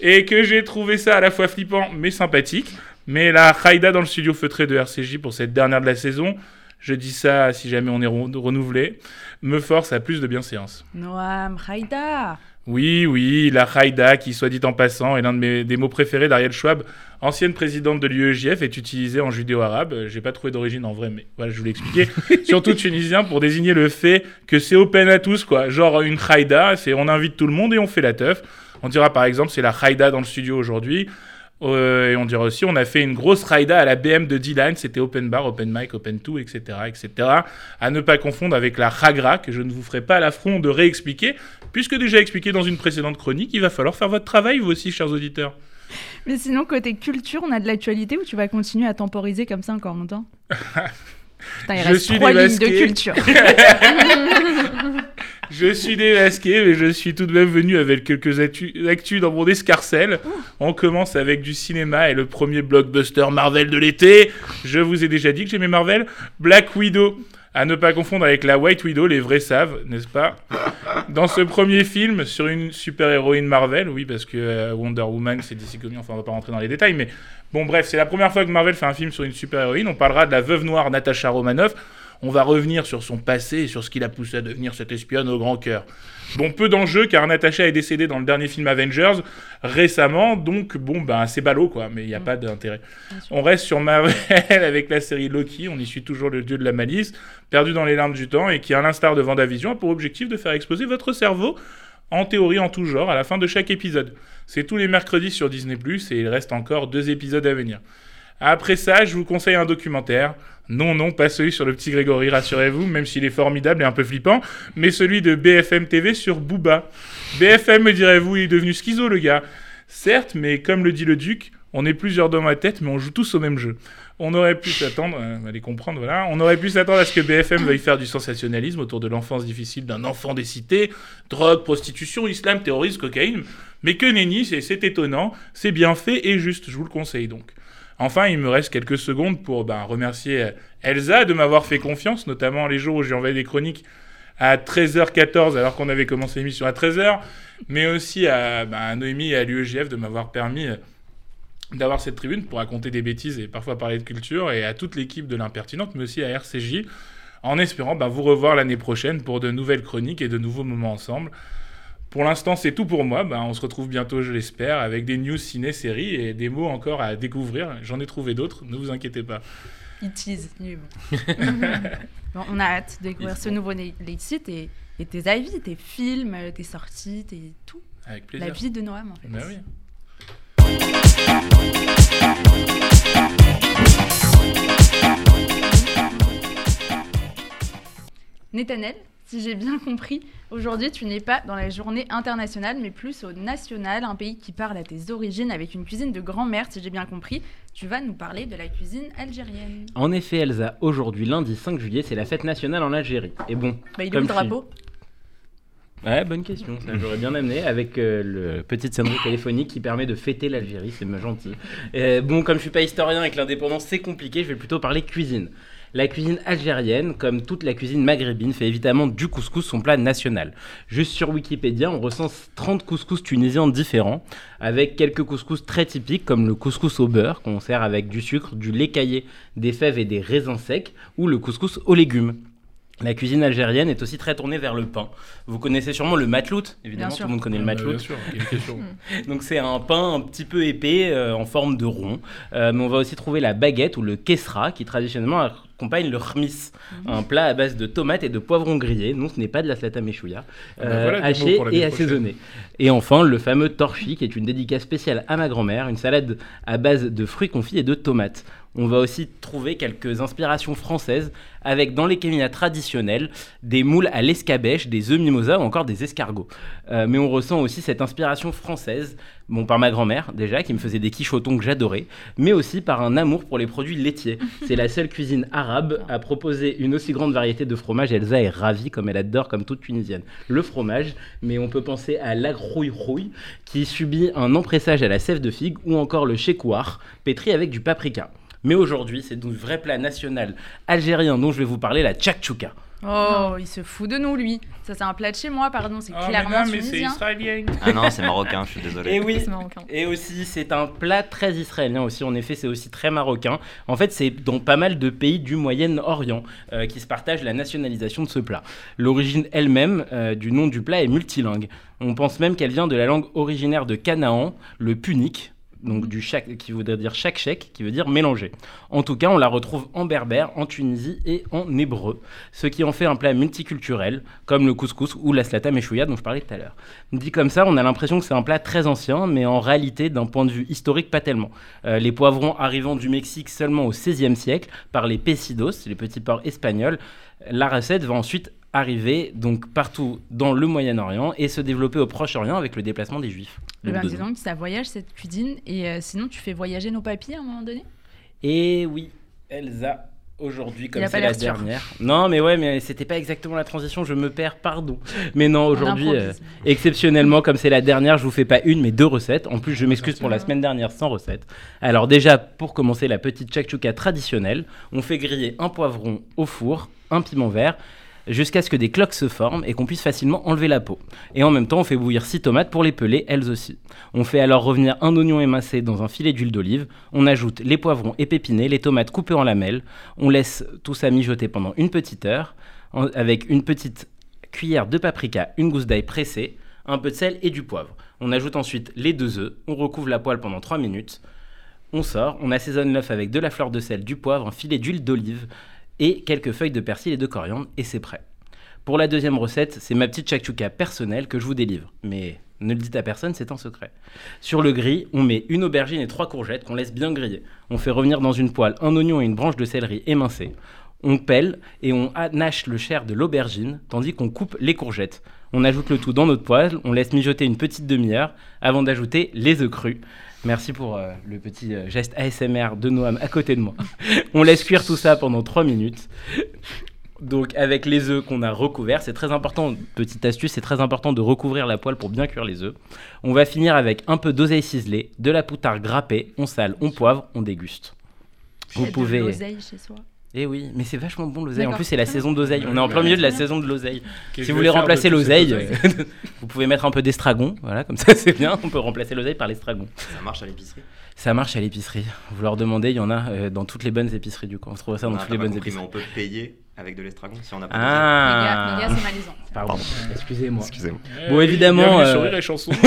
Speaker 8: Et que j'ai trouvé ça à la fois flippant mais sympathique. Mais la Haïda dans le studio feutré de RCJ pour cette dernière de la saison, je dis ça si jamais on est re- renouvelé, me force à plus de bienséance.
Speaker 2: Noam, Raïda.
Speaker 8: Oui, oui, la Haïda, qui, soit dit en passant, est l'un de mes, des mots préférés d'Ariel Schwab, ancienne présidente de l'UEJF, est utilisée en judéo-arabe. J'ai pas trouvé d'origine en vrai, mais voilà, je vous l'ai expliqué. Surtout tunisien pour désigner le fait que c'est open à tous, quoi. Genre une Haïda, c'est on invite tout le monde et on fait la teuf. On dira par exemple, c'est la Haïda dans le studio aujourd'hui. Euh, et on dira aussi, on a fait une grosse raida à la BM de Dylan, c'était open bar, open mic, open two, etc., etc. À ne pas confondre avec la Hagra, que je ne vous ferai pas l'affront de réexpliquer, puisque déjà expliqué dans une précédente chronique, il va falloir faire votre travail, vous aussi, chers auditeurs.
Speaker 2: Mais sinon, côté culture, on a de l'actualité ou tu vas continuer à temporiser comme ça encore longtemps Putain, il
Speaker 8: Je
Speaker 2: reste
Speaker 8: suis
Speaker 2: trois lignes de culture.
Speaker 8: Je suis démasqué, mais je suis tout de même venu avec quelques actus, dans mon escarcelle. On commence avec du cinéma et le premier blockbuster Marvel de l'été. Je vous ai déjà dit que j'aimais Marvel. Black Widow. À ne pas confondre avec la White Widow, les vrais savent, n'est-ce pas? Dans ce premier film sur une super-héroïne Marvel, oui, parce que euh, Wonder Woman, c'est DC Comics, enfin on va pas rentrer dans les détails, mais bon bref, c'est la première fois que Marvel fait un film sur une super-héroïne. On parlera de la veuve noire Natasha Romanoff. On va revenir sur son passé et sur ce qui l'a poussé à devenir cette espionne au grand cœur. Bon, peu d'enjeux car Natasha est décédée dans le dernier film Avengers récemment, donc bon, ben c'est ballot quoi, mais il n'y a pas d'intérêt. On reste sur Marvel avec la série Loki, on y suit toujours le dieu de la malice, perdu dans les larmes du temps et qui, à l'instar de Vendavision, a pour objectif de faire exploser votre cerveau en théorie en tout genre à la fin de chaque épisode. C'est tous les mercredis sur Disney ⁇ et il reste encore deux épisodes à venir. Après ça, je vous conseille un documentaire. Non, non, pas celui sur le petit Grégory, rassurez-vous, même s'il est formidable et un peu flippant, mais celui de BFM TV sur Booba. BFM, me direz-vous, il est devenu schizo, le gars. Certes, mais comme le dit le Duc, on est plusieurs dans ma tête, mais on joue tous au même jeu. On aurait pu s'attendre, euh, allez comprendre, voilà, on aurait pu s'attendre à ce que BFM veuille faire du sensationnalisme autour de l'enfance difficile d'un enfant des cités, drogue, prostitution, islam, terrorisme, cocaïne, mais que nenni, c'est étonnant, c'est bien fait et juste, je vous le conseille donc. Enfin, il me reste quelques secondes pour ben, remercier euh, Elsa de m'avoir fait confiance, notamment les jours où j'ai envoyé des chroniques à 13h14 alors qu'on avait commencé l'émission à 13h, mais aussi à, ben, à Noémie et à l'UEGF de m'avoir permis euh, d'avoir cette tribune pour raconter des bêtises et parfois parler de culture, et à toute l'équipe de l'impertinente, mais aussi à RCJ, en espérant ben, vous revoir l'année prochaine pour de nouvelles chroniques et de nouveaux moments ensemble. Pour l'instant, c'est tout pour moi. Ben, on se retrouve bientôt, je l'espère, avec des news ciné-séries et des mots encore à découvrir. J'en ai trouvé d'autres, ne vous inquiétez pas.
Speaker 2: Est bon. Bon, on a hâte de découvrir ce nouveau Late Site et, et tes avis, tes films, tes sorties, tes tout.
Speaker 8: Avec plaisir.
Speaker 2: La vie de Noam, en fait.
Speaker 8: Ben oui.
Speaker 2: Nethanel, si j'ai bien compris, aujourd'hui tu n'es pas dans la journée internationale, mais plus au national, un pays qui parle à tes origines avec une cuisine de grand-mère, si j'ai bien compris. Tu vas nous parler de la cuisine algérienne.
Speaker 5: En effet, Elsa, aujourd'hui, lundi 5 juillet, c'est la fête nationale en Algérie. Et bon.
Speaker 2: Bah, il est où
Speaker 5: comme
Speaker 2: le drapeau
Speaker 5: Ouais, bonne question. Ça, j'aurais bien amené avec euh, le petit sonnerie téléphonique qui permet de fêter l'Algérie. C'est gentil. Euh, bon, comme je suis pas historien et que l'indépendance c'est compliqué, je vais plutôt parler cuisine. La cuisine algérienne, comme toute la cuisine maghrébine, fait évidemment du couscous son plat national. Juste sur Wikipédia, on recense 30 couscous tunisiens différents, avec quelques couscous très typiques comme le couscous au beurre, qu'on sert avec du sucre, du lait caillé, des fèves et des raisins secs, ou le couscous aux légumes. La cuisine algérienne est aussi très tournée vers le pain. Vous connaissez sûrement le matlout, évidemment,
Speaker 2: Bien
Speaker 5: tout le monde connaît le
Speaker 8: Euh,
Speaker 5: matlout.
Speaker 8: bien sûr.
Speaker 5: Donc c'est un pain un petit peu épais euh, en forme de rond. Euh, mais on va aussi trouver la baguette ou le kesra qui traditionnellement accompagne le khmis, un plat à base de tomates et de poivrons grillés. Non, ce n'est pas de la slata meshouya,
Speaker 8: Ah voilà des mots
Speaker 5: haché et assaisonné. Et enfin le fameux torchi qui est une dédicace spéciale à ma grand-mère, une salade à base de fruits confits et de tomates. On va aussi trouver quelques inspirations françaises avec dans les kéminas traditionnels des moules à l'escabèche, des œufs mimosa ou encore des escargots. Euh, mais on ressent aussi cette inspiration française, bon par ma grand-mère déjà qui me faisait des quiches au thon que j'adorais, mais aussi par un amour pour les produits laitiers. C'est la seule cuisine arabe à proposer une aussi grande variété de fromage. Elsa est ravie comme elle adore comme toute tunisienne le fromage, mais on peut penser à l'agrouille rouille qui subit un empressage à la sève de figue ou encore le chekouar pétri avec du paprika. Mais aujourd'hui, c'est du vrai plat national algérien dont je vais vous parler, la tchakchouka.
Speaker 2: Oh, il se fout de nous, lui. Ça, c'est un plat de chez moi, pardon. C'est
Speaker 8: Oh, mais
Speaker 2: clairement
Speaker 8: non, mais c'est
Speaker 2: tunisien.
Speaker 8: israélien.
Speaker 1: Ah non, c'est marocain, je suis désolé.
Speaker 5: Et oui,
Speaker 3: C'est marocain.
Speaker 5: et aussi c'est un plat très israélien aussi. En effet, c'est aussi très marocain. En fait, c'est dans pas mal de pays du Moyen-Orient euh, qui se partagent la nationalisation de ce plat. L'origine elle-même euh, du nom du plat est multilingue. On pense même qu'elle vient de la langue originaire de Canaan, le punique. Donc du chak, qui voudrait dire chak qui veut dire mélanger. En tout cas, on la retrouve en berbère, en Tunisie et en hébreu, ce qui en fait un plat multiculturel, comme le couscous ou la slata meshouya dont je parlais tout à l'heure. Dit comme ça, on a l'impression que c'est un plat très ancien, mais en réalité, d'un point de vue historique, pas tellement. Euh, les poivrons arrivant du Mexique seulement au XVIe siècle par les pesidos, les petits porcs espagnols, la recette va ensuite arriver donc partout dans le Moyen-Orient et se développer au Proche-Orient avec le déplacement des Juifs.
Speaker 2: Le
Speaker 5: Donc,
Speaker 2: ben,
Speaker 5: dedans.
Speaker 2: dis donc, ça voyage cette cuisine. Et euh, sinon, tu fais voyager nos papiers à un moment donné?
Speaker 5: Et oui, Elsa, aujourd'hui, comme c'est la
Speaker 2: sûr.
Speaker 5: dernière. Non, mais ouais, mais c'était pas exactement la transition, je me perds, pardon. Mais non, aujourd'hui, euh, exceptionnellement, comme c'est la dernière, je vous fais pas une, mais deux recettes. En plus, je m'excuse pour la semaine dernière sans recette. Alors, déjà, pour commencer, la petite chakchouka traditionnelle, on fait griller un poivron au four, un piment vert jusqu'à ce que des cloques se forment et qu'on puisse facilement enlever la peau. Et en même temps, on fait bouillir 6 tomates pour les peler, elles aussi. On fait alors revenir un oignon émincé dans un filet d'huile d'olive, on ajoute les poivrons épépinés, les tomates coupées en lamelles, on laisse tout ça mijoter pendant une petite heure, avec une petite cuillère de paprika, une gousse d'ail pressée, un peu de sel et du poivre. On ajoute ensuite les deux œufs, on recouvre la poêle pendant 3 minutes, on sort, on assaisonne l'œuf avec de la fleur de sel, du poivre, un filet d'huile d'olive et quelques feuilles de persil et de coriandre et c'est prêt. Pour la deuxième recette, c'est ma petite chakchouka personnelle que je vous délivre. Mais ne le dites à personne, c'est un secret. Sur le gris, on met une aubergine et trois courgettes qu'on laisse bien griller. On fait revenir dans une poêle un oignon et une branche de céleri émincée. On pèle et on hanache le chair de l'aubergine, tandis qu'on coupe les courgettes. On ajoute le tout dans notre poêle, on laisse mijoter une petite demi-heure avant d'ajouter les œufs crus. Merci pour euh, le petit euh, geste ASMR de Noam à côté de moi. on laisse cuire tout ça pendant 3 minutes. Donc avec les œufs qu'on a recouverts, c'est très important, petite astuce, c'est très important de recouvrir la poêle pour bien cuire les œufs. On va finir avec un peu d'oseille ciselée, de la poutarde grappée, on sale, on poivre, on déguste. Vous pouvez...
Speaker 2: l'oseille chez soi.
Speaker 5: Eh oui, mais c'est vachement bon l'oseille. En plus, c'est la saison d'oseille. On est en plein milieu de la saison de l'oseille. Si vous voulez remplacer l'oseille,
Speaker 8: oseille
Speaker 5: vous pouvez mettre un peu d'estragon. Voilà, comme ça c'est bien. On peut remplacer l'oseille par l'estragon.
Speaker 1: Ça marche à l'épicerie?
Speaker 5: Ça marche à l'épicerie. Vous leur demandez, il y en a euh, dans toutes les bonnes épiceries du coup. On se trouve ça dans
Speaker 1: Ah,
Speaker 5: toutes les bonnes
Speaker 1: compris, mais
Speaker 5: épiceries.
Speaker 1: on peut payer avec de l'estragon si on n'a pas
Speaker 5: Ah
Speaker 2: Les gars, les gars, c'est malaisant.
Speaker 5: Pardon, excusez-moi.
Speaker 1: Excusez-moi.
Speaker 5: Bon,
Speaker 8: Eh,
Speaker 5: évidemment, euh,
Speaker 8: Rire et Chanson.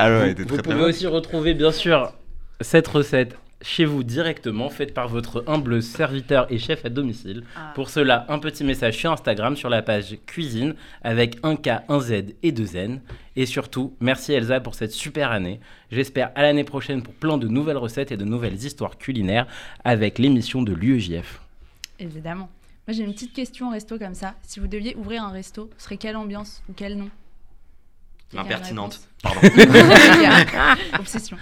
Speaker 1: Ah ouais, était
Speaker 5: Vous
Speaker 1: très
Speaker 5: pouvez aussi retrouver bien sûr cette recette chez vous directement, faite par votre humble serviteur et chef à domicile.
Speaker 2: Ah.
Speaker 5: Pour cela, un petit message sur Instagram sur la page cuisine avec un K, un Z et deux N. Et surtout, merci Elsa pour cette super année. J'espère à l'année prochaine pour plein de nouvelles recettes et de nouvelles histoires culinaires avec l'émission de l'UEJF.
Speaker 2: Évidemment. Moi, j'ai une petite question resto comme ça. Si vous deviez ouvrir un resto, ce serait quelle ambiance ou quel nom? Quelqu'un a une
Speaker 1: Impertinente.
Speaker 2: réponse
Speaker 1: Pardon.
Speaker 2: Obsession.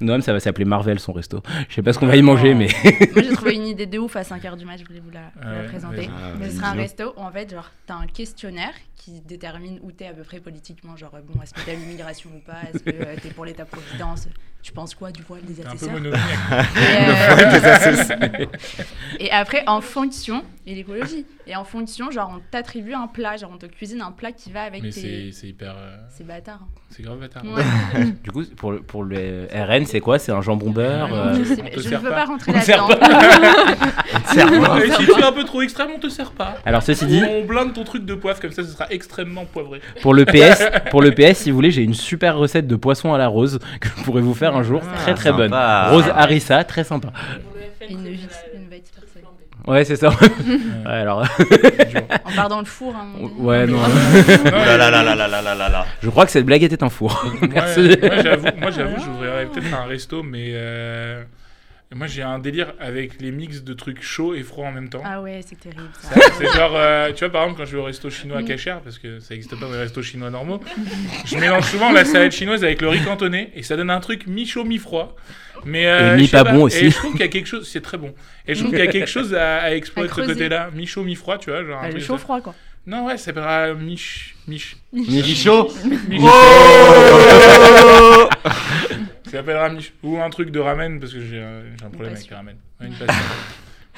Speaker 5: Noam, ça va s'appeler Marvel son resto. Je sais pas ce qu'on va y manger, mais.
Speaker 2: Moi, j'ai trouvé une idée de ouf à 5h du match, je voulais vous la, vous la présenter. ce sera un resto où, en fait, genre, t'as un questionnaire qui détermine où t'es à peu près politiquement. Genre, euh, bon, est-ce que t'as l'immigration ou pas Est-ce que euh, t'es pour l'État-providence Tu penses quoi du voile des
Speaker 8: T'es un peu
Speaker 2: assesseurs? Et, euh, et après, en fonction, et l'écologie, et en fonction, genre, on t'attribue un plat, genre, on te cuisine un plat qui va avec
Speaker 8: Mais
Speaker 2: tes.
Speaker 8: c'est hyper. euh,
Speaker 2: C'est bâtard. hein.
Speaker 8: C'est grave bâtard.
Speaker 2: Ouais.
Speaker 5: Du coup, pour le, pour le RN, c'est quoi? C'est un jambon beurre euh,
Speaker 2: je sais
Speaker 8: on
Speaker 2: pas,
Speaker 8: te
Speaker 2: je ne veux
Speaker 8: pas.
Speaker 2: pas rentrer
Speaker 5: On te sert
Speaker 2: là-dedans.
Speaker 8: Si tu es un peu trop extrême, on te sert pas.
Speaker 5: Alors ceci dit,
Speaker 8: On blinde ton truc de poivre comme ça, ce sera extrêmement poivré.
Speaker 5: Pour le PS, pour le PS, si vous voulez, j'ai une super recette de poisson à la rose que je pourrais vous faire un jour,
Speaker 1: ah,
Speaker 5: très très bonne. Rose harissa, très sympa.
Speaker 2: Une, une.
Speaker 5: Ouais, c'est ça. ouais, alors.
Speaker 2: en part dans le four. Hein,
Speaker 5: ouais, non.
Speaker 1: là, là, là, là, là, là, là.
Speaker 5: Je crois que cette blague était un four.
Speaker 8: moi, j'avoue, j'ouvrirais peut-être un resto, mais. Euh, moi j'ai un délire avec les mix de trucs chauds et froids en même temps.
Speaker 2: Ah ouais, c'est terrible ça.
Speaker 8: C'est genre, euh, tu vois, par exemple, quand je vais au resto chinois à
Speaker 2: Mm.
Speaker 8: Cacher, parce que ça n'existe pas dans les restos chinois normaux, je mélange souvent la salade chinoise avec le riz cantonné et ça donne un truc mi-chaud, mi-froid. Mais, euh,
Speaker 5: Et mi
Speaker 8: je sais
Speaker 5: pas bon aussi.
Speaker 8: Et je trouve qu'il y a quelque chose, c'est très bon. Et je trouve qu'il y a quelque chose à, à explorer de ce côté-là, mi-chaud, mi-froid, tu vois. Genre un
Speaker 2: Bah, le
Speaker 8: truc
Speaker 2: chaud
Speaker 8: ça.
Speaker 2: froid quoi.
Speaker 8: Non, ouais, ça s'appellera mich. mich.
Speaker 1: Michaud
Speaker 8: mich-
Speaker 1: Oh
Speaker 8: Ça s'appelle Ramiche. Ou un truc de ramen, parce que j'ai un, j'ai un problème avec les ramen. Ouais, Une passion.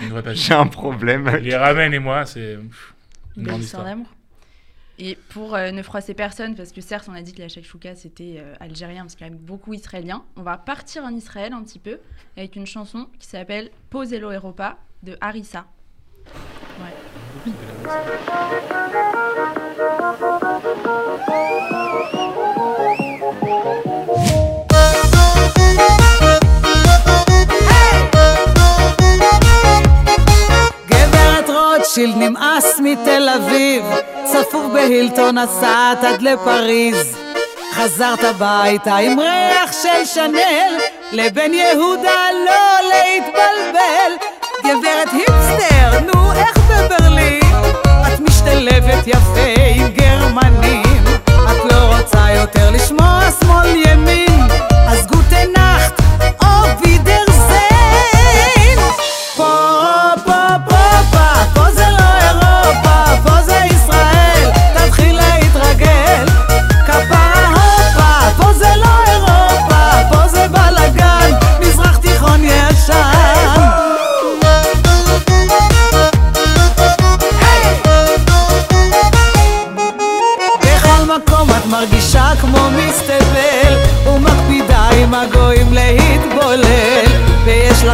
Speaker 8: une vraie passion.
Speaker 1: J'ai un problème.
Speaker 8: Les ramen et moi, c'est pff, une
Speaker 2: Belle
Speaker 8: grande
Speaker 2: histoire
Speaker 8: histoire.
Speaker 2: d'amour. Et pour euh, ne froisser personne, parce que certes, on a dit que la shakshuka c'était euh, algérien, parce qu'il y a beaucoup israélien, on va partir en Israël un petit peu avec une chanson qui s'appelle Poselo Europa de Harissa.
Speaker 11: צפוף בהילטון נסעת עד לפריז. חזרת הביתה עם ריח של שנל, לבן יהודה לא להתבלבל. גברת היפסטר, נו איך בברלין? את משתלבת יפה עם גרמנים. את לא רוצה יותר לשמוע שמאל ימין, אז גוטה נחט או וידרזיין.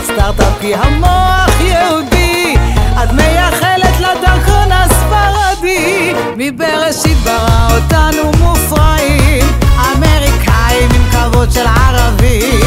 Speaker 11: ויש לך סטארט-אפ כי המוח יהודי את מייחלת לדרכון הספרדי. מבראשית ברא אותנו מופרעים אמריקאים עם כבוד של ערבים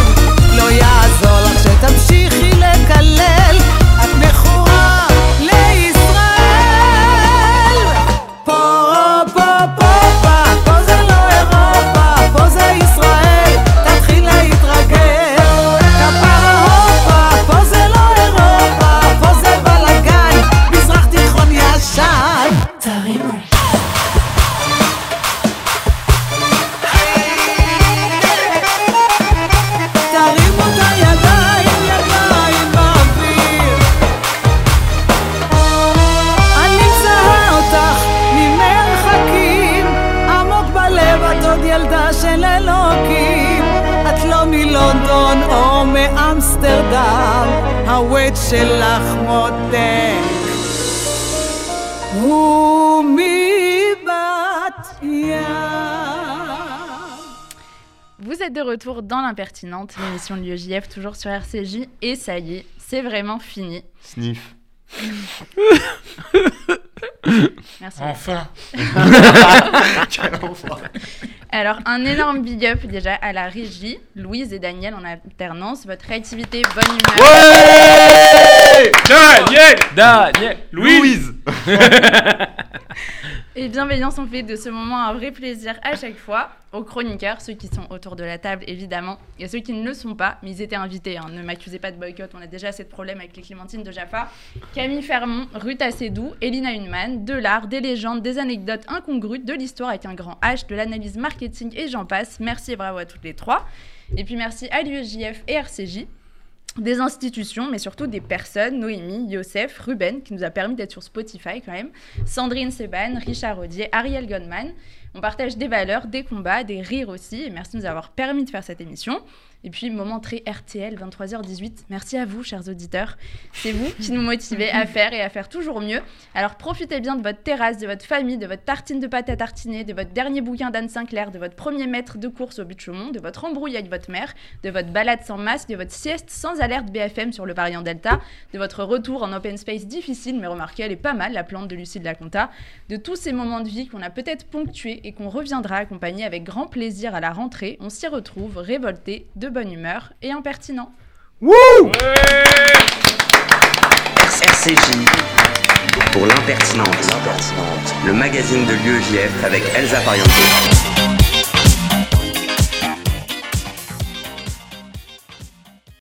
Speaker 2: l'impertinente, l'émission de l'UEJF, toujours sur RCJ, et ça y est, c'est vraiment fini.
Speaker 1: Sniff.
Speaker 2: Merci.
Speaker 8: Enfin
Speaker 1: Quel enfoiré.
Speaker 2: Alors, un énorme big up déjà à la régie, Louise et Daniel en alternance. Votre réactivité, bonne humeur.
Speaker 1: Ouais
Speaker 8: Daniel
Speaker 5: Daniel
Speaker 1: Louise
Speaker 2: Et bienveillance ont fait de ce moment un vrai plaisir à chaque fois. Aux chroniqueurs, ceux qui sont autour de la table évidemment, et ceux qui ne le sont pas, mais ils étaient invités. hein. Ne m'accusez pas de boycott, on a déjà assez de problèmes avec les Clémentines de Jaffa. Camille Fermont, Ruth Assedou, Elina Hunman, de l'art, des légendes, des anecdotes incongrues, de l'histoire avec un grand H, de l'analyse marketing et j'en passe. Merci et bravo à toutes les trois. Et puis merci à l'UEJF et RCJ des institutions, mais surtout des personnes, Noémie, Youssef, Ruben, qui nous a permis d'être sur Spotify quand même, Sandrine Seban, Richard Rodier, Ariel Goldman. On partage des valeurs, des combats, des rires aussi, et merci de nous avoir permis de faire cette émission. Et puis, moment très RTL, 23h18. Merci à vous, chers auditeurs. C'est vous qui nous motivez à faire et à faire toujours mieux. Alors, profitez bien de votre terrasse, de votre famille, de votre tartine de pâte à tartiner, de votre dernier bouquin d'Anne Sinclair, de votre premier maître de course au but de votre embrouille avec votre mère, de votre balade sans masque, de votre sieste sans alerte BFM sur le variant Delta, de votre retour en open space difficile, mais remarquez, elle est pas mal, la plante de Lucie de la de tous ces moments de vie qu'on a peut-être ponctués et qu'on reviendra accompagner avec grand plaisir à la rentrée. On s'y retrouve, révoltés, de bonne humeur et impertinents.
Speaker 12: RCJ pour l'impertinente, le magazine de l'UEJF avec Elsa Pariente.